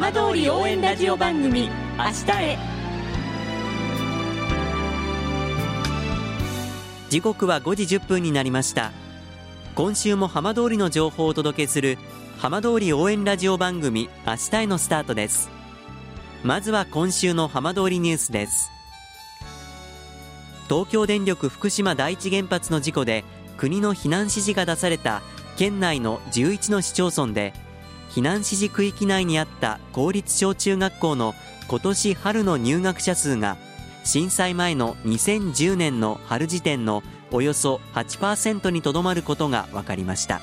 浜通り応援ラジオ番組「明日へ」時刻は5時1分になりました。今週も浜通りの情報をお届けする浜通り応援ラジオ番組明日へのスタートです。まずは今週の浜通りニュースです。東京電力福島第一原発の事故で国の避難指示が出された県内の11の市町村で避難指示区域内にあった公立小中学校の今年春の入学者数が震災前の2010年の春時点のおよそ8%にとどまることが分かりました。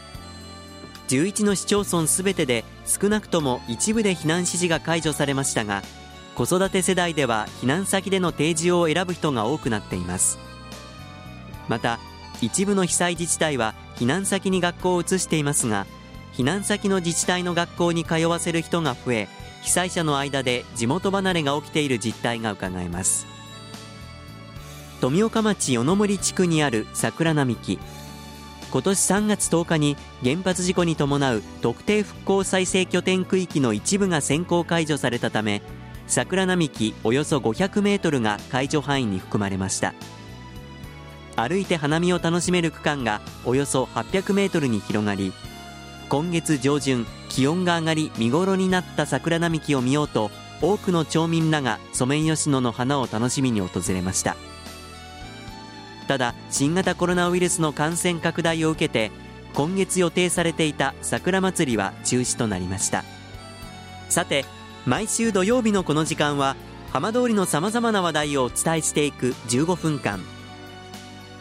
11の市町村すべてで少なくとも一部で避難指示が解除されましたが子育て世代では避難先での定住を選ぶ人が多くなっています。また一部の被災自治体は避難先に学校を移していますが避難先の自治体の学校に通わせる人が増え被災者の間で地元離れが起きている実態がうかがえます。富岡町与野森地区にある桜並木。今年3月10日に原発事故に伴う特定復興再生拠点区域の一部が先行解除されたため桜並木およそ500メートルが解除範囲に含まれました。歩いて花見を楽しめる区間がおよそ800メートルに広がり今月上旬気温が上がり見頃になった桜並木を見ようと多くの町民らがソメイヨシノの花を楽しみに訪れました。ただ新型コロナウイルスの感染拡大を受けて今月予定されていた桜まつりは中止となりました。さて毎週土曜日のこの時間は浜通りのさまざまな話題をお伝えしていく15分間。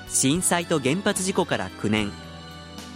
震災と原発事故から9年。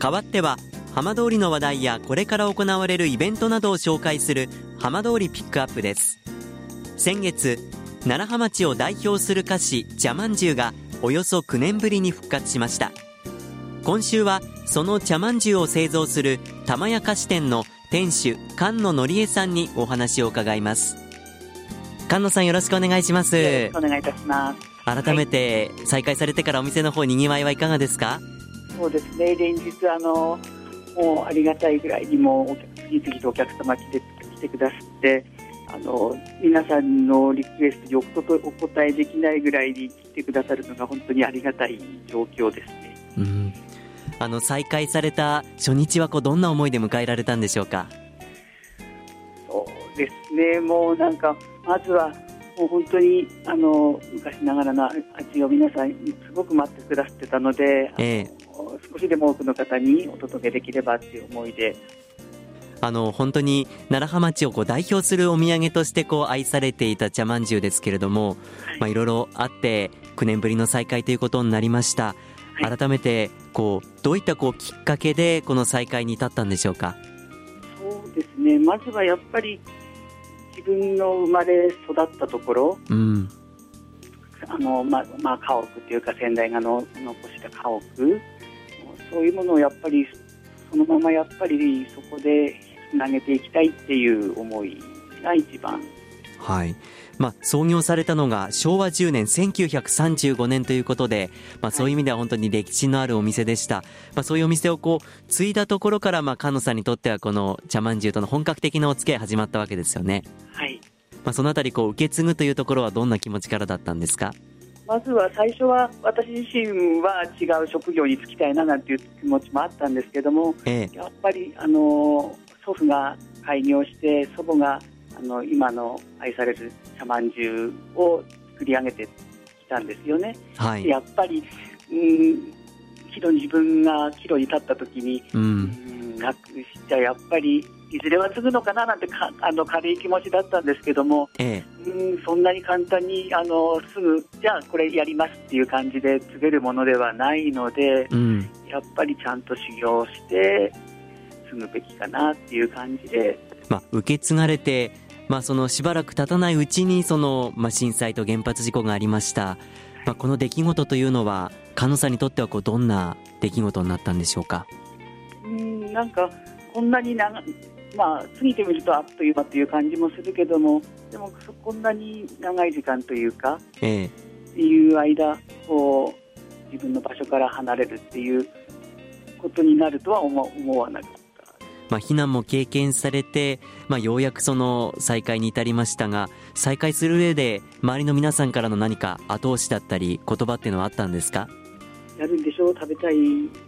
代わっては浜通りの話題やこれから行われるイベントなどを紹介する浜通りピックアップです。先月楢葉町を代表する菓子茶まんじゅうがおよそ9年ぶりに復活しました。今週はその茶まんじゅうを製造する玉屋菓子店の店主菅野のりえさんにお話を伺います。菅野さんよろしくお願いします。よろしくお願いいたします。改めて再開されてからお店の方にぎわいはいかがですか？そうですね。連日あのもうありがたいぐらいにも次々とお客様来て来てくださってあの皆さんのリクエストにお答えできないぐらいに来てくださるのが本当にありがたい状況ですね。うん。あの再開された初日はこうどんな思いで迎えられたんでしょうか？そうですね、もうなんか、まずはもう本当にあの昔ながらの味を皆さん、すごく待ってくださってたので、ええ、少しでも多くの方にお届けできればという思いで。あの本当に楢葉町をこう代表するお土産としてこう愛されていた茶まんじゅうですけれども、まあ、いろいろあって9年ぶりの再開ということになりました。改めてこうどういったこうきっかけでこの再開に至ったんでしょうか？そうですね。まずはやっぱり自分の生まれ育ったところ、うん、あのまあまあ、家屋というか先代がの残した家屋そういうものをやっぱりそのままやっぱりそこでつなげていきたいっていう思いが一番。はい。まあ、創業されたのが昭和10年1935年ということで、まあ、そういう意味では本当に歴史のあるお店でした、まあ、そういうお店をこう継いだところから、まあ、菅野さんにとってはこの茶まんじゅうとの本格的なお付き合い始まったわけですよね。はい。まあ、そのあたりこう受け継ぐというところはどんな気持ちからだったんですか？まずは最初は私自身は違う職業に就きたいななんていう気持ちもあったんですけども、ええ、やっぱりあの祖父が開業して祖母があの今の愛される茶まんじゅうを作り上げてきたんですよね。はい、やっぱり、うん、自分が岐路に立った時に、うん、なくしちゃやっぱりいずれは継ぐのかななんてかあの軽い気持ちだったんですけども、ええ、うんそんなに簡単にあのすぐじゃあこれやりますっていう感じで継げるものではないので、うん、やっぱりちゃんと修行して済むべきかなっていう感じで、まあ、受け継がれて、まあ、そのしばらく経たないうちにその、まあ、震災と原発事故がありました、まあ、この出来事というのは菅野さんにとってはこうどんな出来事になったんでしょうか？うんなんかこんなに長まあ、過ぎてみるとあっという間という感じもするけどもでもこんなに長い時間というか、ええ、っていう間こう自分の場所から離れるっていうことになるとは思思わなかった。まあ、避難も経験されて、まあ、ようやくその再開に至りましたが再開する上で周りの皆さんからの何か後押しだったり言葉っていうのはあったんですか？やるんでしょう食べたい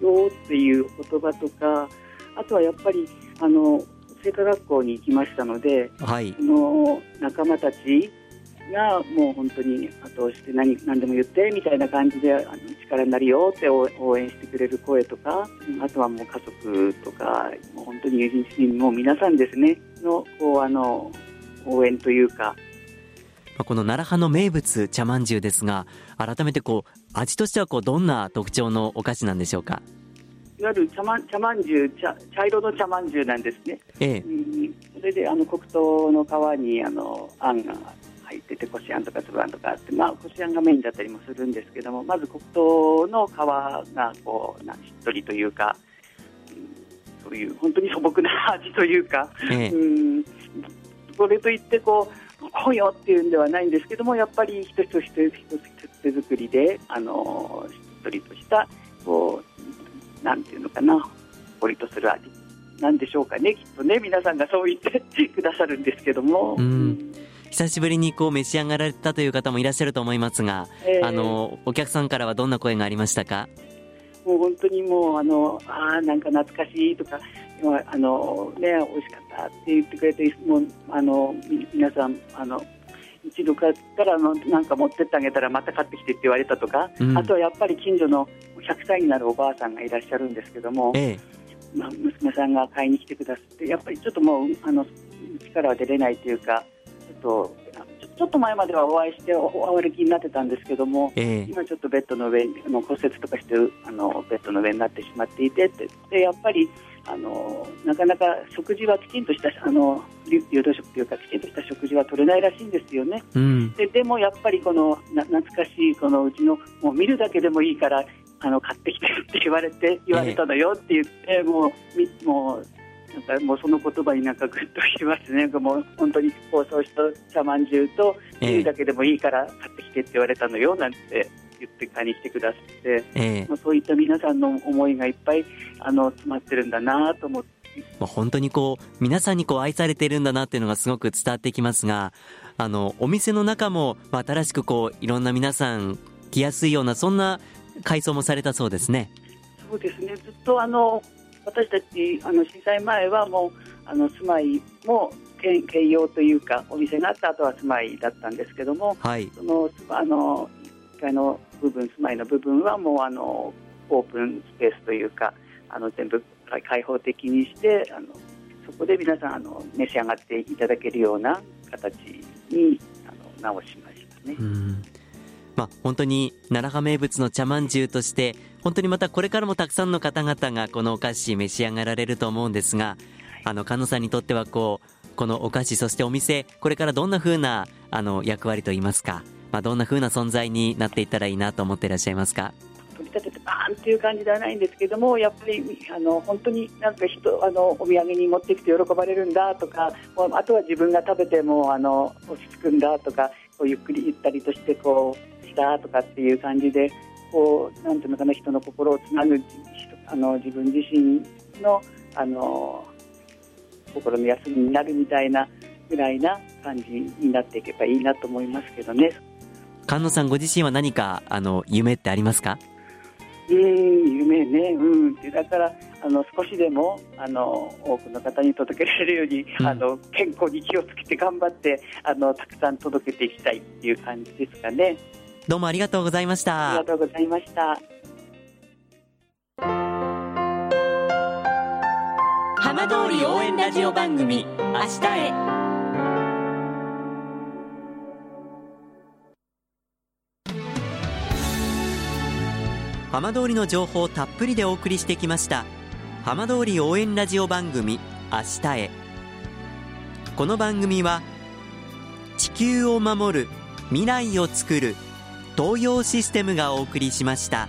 よっていう言葉とかあとはやっぱりあの聖火学校に行きましたので、はい、の仲間たちがもう本当に後押して何何でも言ってみたいな感じであの力になるよって応援してくれる声とかあとはもう家族とかもう本当に友人市民も皆さんですね。のこうあの応援というか。この奈良派の名物茶まんじゅうですが改めてこう味としてはこうどんな特徴のお菓子なんでしょうか？いわゆる茶まん茶まんじゅう茶茶色の茶まんじゅうなんですね、ええ、うん、それであの黒糖の皮にあのあんが入っててこしあんとか粒あんとかあって、まあ、こしあんがメインだったりもするんですけどもまず黒糖の皮がこうなしっとりというか、うん、そういう本当に素朴な味というか、ええ、うん。それといってこうこうよっていうんではないんですけどもやっぱり一つ一つ一つ手作りであのしっとりとしたこうなんていうのかな、ほりとする味。なんでしょうかね、きっとね、皆さんがそう言って くださるんですけども。うん。久しぶりにこう召し上がられたという方もいらっしゃると思いますが、えー、あのお客さんからはどんな声がありましたか？もう本当にもうあのあなんか懐かしいとかあのね美味しかったって言ってくれてもうあの皆さんあの一度買ったらなんか持ってってあげたらまた買ってきてって言われたとか、うん、あとはやっぱり近所の100歳になるおばあさんがいらっしゃるんですけども、ええ、まあ、娘さんが買いに来てくださってやっぱりちょっともうあの力は出れないというかちょっとちょっと前まではお会いしてお歩きになってたんですけども、え今ちょっとベッドの上に骨折とかしてあのベッドの上になってしまっていてでやっぱりあのなかなか食事はきちんとしたあの流動食というかきちんとした食事は取れないらしいんですよね。うん、ででもやっぱりこのな懐かしいこのうちのもう見るだけでもいいからあの買ってきてって言われて言われたのよって言って、えー、もうもうなんかもうその言葉になんかぐっときますね、もう本当に包装した茶まんじゅうと、見るだけでもいいから買ってきてって言われたのよなんて言って買いに来てくださって、えー、そういった皆さんの思いがいっぱいあの詰まってるんだなと思って。まあ、本当にこう皆さんにこう愛されているんだなっていうのがすごく伝わってきますがあのお店の中も、まあ、新しくこういろんな皆さん来やすいようなそんな改装もされたそうですね。そうですねずっとあの私たちあの震災前はもうあの住まいも兼用というかお店があった後は住まいだったんですけども、はい、そのあの1階の部分住まいの部分はもうあのオープンスペースというかあの全部開放的にしてあのそこで皆さんあの召し上がっていただけるような形にあの直しましたね。まあ、本当に奈良派名物の茶まんじゅうとして本当にまたこれからもたくさんの方々がこのお菓子召し上がられると思うんですがあの菅野さんにとってはこうこのお菓子そしてお店これからどんな風なあな役割といいますかまあ、どんな風な存在になっていったらいいなと思っていらっしゃいますか？取り立ててバーンっていう感じではないんですけどもやっぱりあの本当になんか人あのお土産に持ってきて喜ばれるんだとかあとは自分が食べてもあの落ち着くんだとかこうゆっくりゆったりとしてこうしたとかっていう感じでこうなんていうのかな人の心をつなぐあの自分自身のあの心の休みになるみたいなぐらいな感じになっていけばいいなと思いますけどね。菅野さんご自身は何かあの夢ってありますか？うん夢ね、うん、だからあの少しでもあの多くの方に届けられるように、うん、あの健康に気をつけて頑張ってあのたくさん届けていきたいっていう感じですかねどうもありがとうございました。ありがとうございました。浜通り応援ラジオ番組明日へ。浜通りの情報をたっぷりでお送りしてきました浜通り応援ラジオ番組明日へこの番組は地球を守る未来をつくる東洋システムがお送りしました。